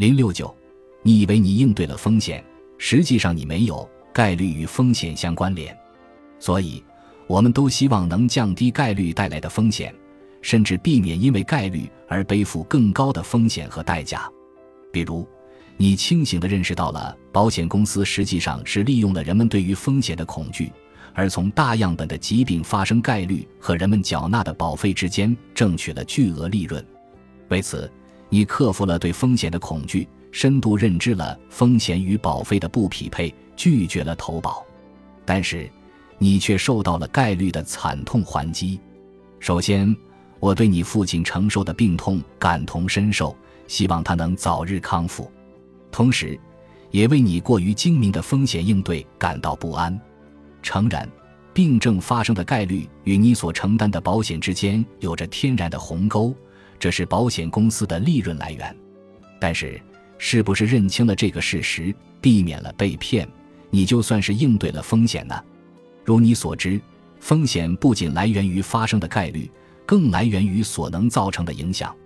零六九，你以为你应对了风险，实际上你没有。概率与风险相关联，所以我们都希望能降低概率带来的风险，甚至避免因为概率而背负更高的风险和代价。比如，你清醒地认识到了保险公司实际上是利用了人们对于风险的恐惧，而从大样本的疾病发生概率和人们缴纳的保费之间挣取了巨额利润。为此，你克服了对风险的恐惧。深度认知了风险与保费的不匹配，拒绝了投保，但是你却受到了概率的惨痛还击。首先，我对你父亲承受的病痛感同身受，希望他能早日康复，同时，也为你过于精明的风险应对感到不安。诚然，病症发生的概率与你所承担的保险之间有着天然的鸿沟，这是保险公司的利润来源，但是。是不是认清了这个事实，避免了被骗，你就算是应对了风险呢？如你所知，风险不仅来源于发生的概率，更来源于所能造成的影响。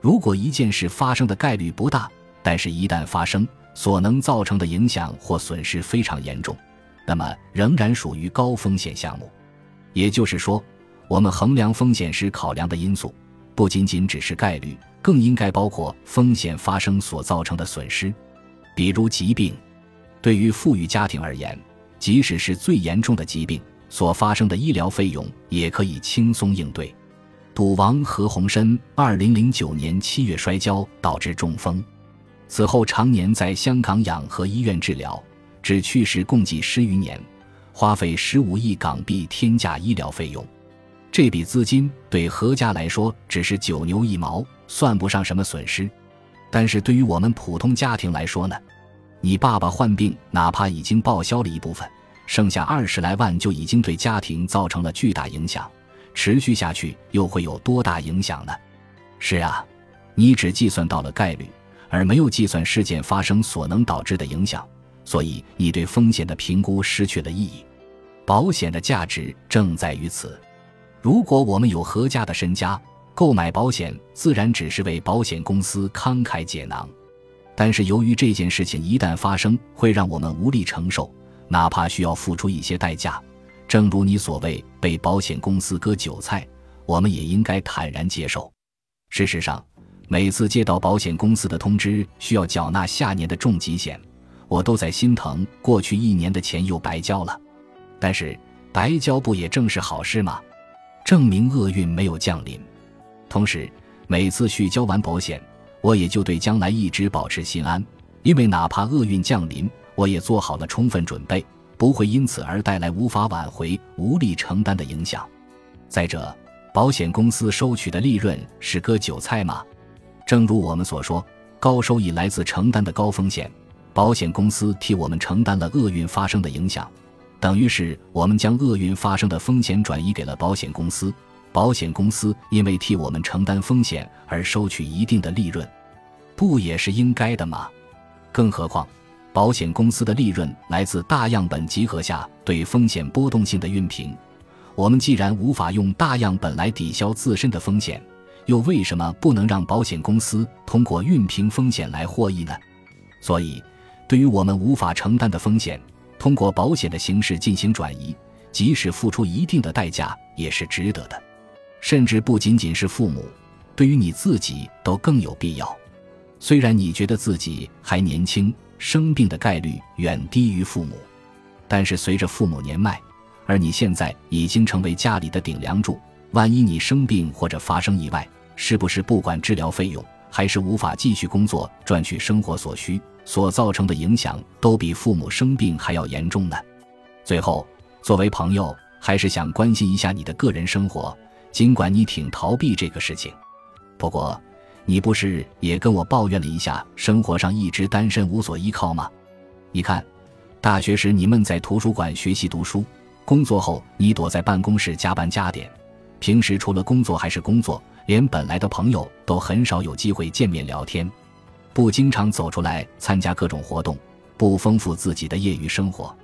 如果一件事发生的概率不大，但是一旦发生，所能造成的影响或损失非常严重，那么仍然属于高风险项目。也就是说，我们衡量风险时考量的因素，不仅仅只是概率。更应该包括风险发生所造成的损失，比如疾病。对于富裕家庭而言，即使是最严重的疾病所发生的医疗费用也可以轻松应对。赌王何鸿燊，二零零九年七月摔跤导致中风，此后常年在香港养和医院治疗，至去世共计十余年，花费十五亿港币天价医疗费用。这笔资金对何家来说只是九牛一毛。算不上什么损失，但是对于我们普通家庭来说呢？你爸爸患病，哪怕已经报销了一部分，剩下二十来万就已经对家庭造成了巨大影响。持续下去又会有多大影响呢？是啊，你只计算到了概率，而没有计算事件发生所能导致的影响，所以你对风险的评估失去了意义。保险的价值正在于此。如果我们有何家的身家。购买保险自然只是为保险公司慷慨解囊，但是由于这件事情一旦发生，会让我们无力承受，哪怕需要付出一些代价。正如你所谓被保险公司割韭菜，我们也应该坦然接受。事实上，每次接到保险公司的通知需要缴纳下年的重疾险，我都在心疼过去一年的钱又白交了。但是白交不也正是好事吗？证明厄运没有降临。同时，每次续交完保险，我也就对将来一直保持心安，因为哪怕厄运降临，我也做好了充分准备，不会因此而带来无法挽回、无力承担的影响。再者，保险公司收取的利润是割韭菜吗？正如我们所说，高收益来自承担的高风险，保险公司替我们承担了厄运发生的影响，等于是我们将厄运发生的风险转移给了保险公司。保险公司因为替我们承担风险而收取一定的利润，不也是应该的吗？更何况，保险公司的利润来自大样本集合下对风险波动性的熨平。我们既然无法用大样本来抵消自身的风险，又为什么不能让保险公司通过熨平风险来获益呢？所以，对于我们无法承担的风险，通过保险的形式进行转移，即使付出一定的代价，也是值得的。甚至不仅仅是父母，对于你自己都更有必要。虽然你觉得自己还年轻，生病的概率远低于父母，但是随着父母年迈，而你现在已经成为家里的顶梁柱，万一你生病或者发生意外，是不是不管治疗费用，还是无法继续工作赚取生活所需，所造成的影响都比父母生病还要严重呢？最后，作为朋友，还是想关心一下你的个人生活。尽管你挺逃避这个事情，不过你不是也跟我抱怨了一下生活上一直单身无所依靠吗？你看，大学时你闷在图书馆学习读书，工作后你躲在办公室加班加点，平时除了工作还是工作，连本来的朋友都很少有机会见面聊天，不经常走出来参加各种活动，不丰富自己的业余生活，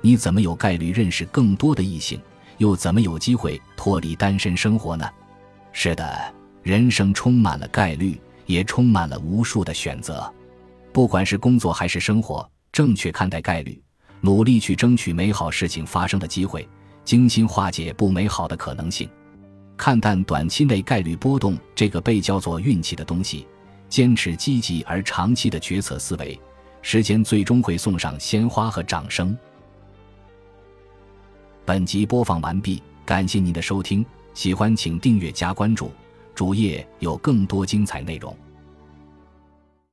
你怎么有概率认识更多的异性？又怎么有机会脱离单身生活呢？是的，人生充满了概率，也充满了无数的选择。不管是工作还是生活，正确看待概率，努力去争取美好事情发生的机会，精心化解不美好的可能性。看淡短期内概率波动这个被叫做运气的东西，坚持积极而长期的决策思维，时间最终会送上鲜花和掌声。本集播放完毕，感谢您的收听，喜欢请订阅加关注，主页有更多精彩内容。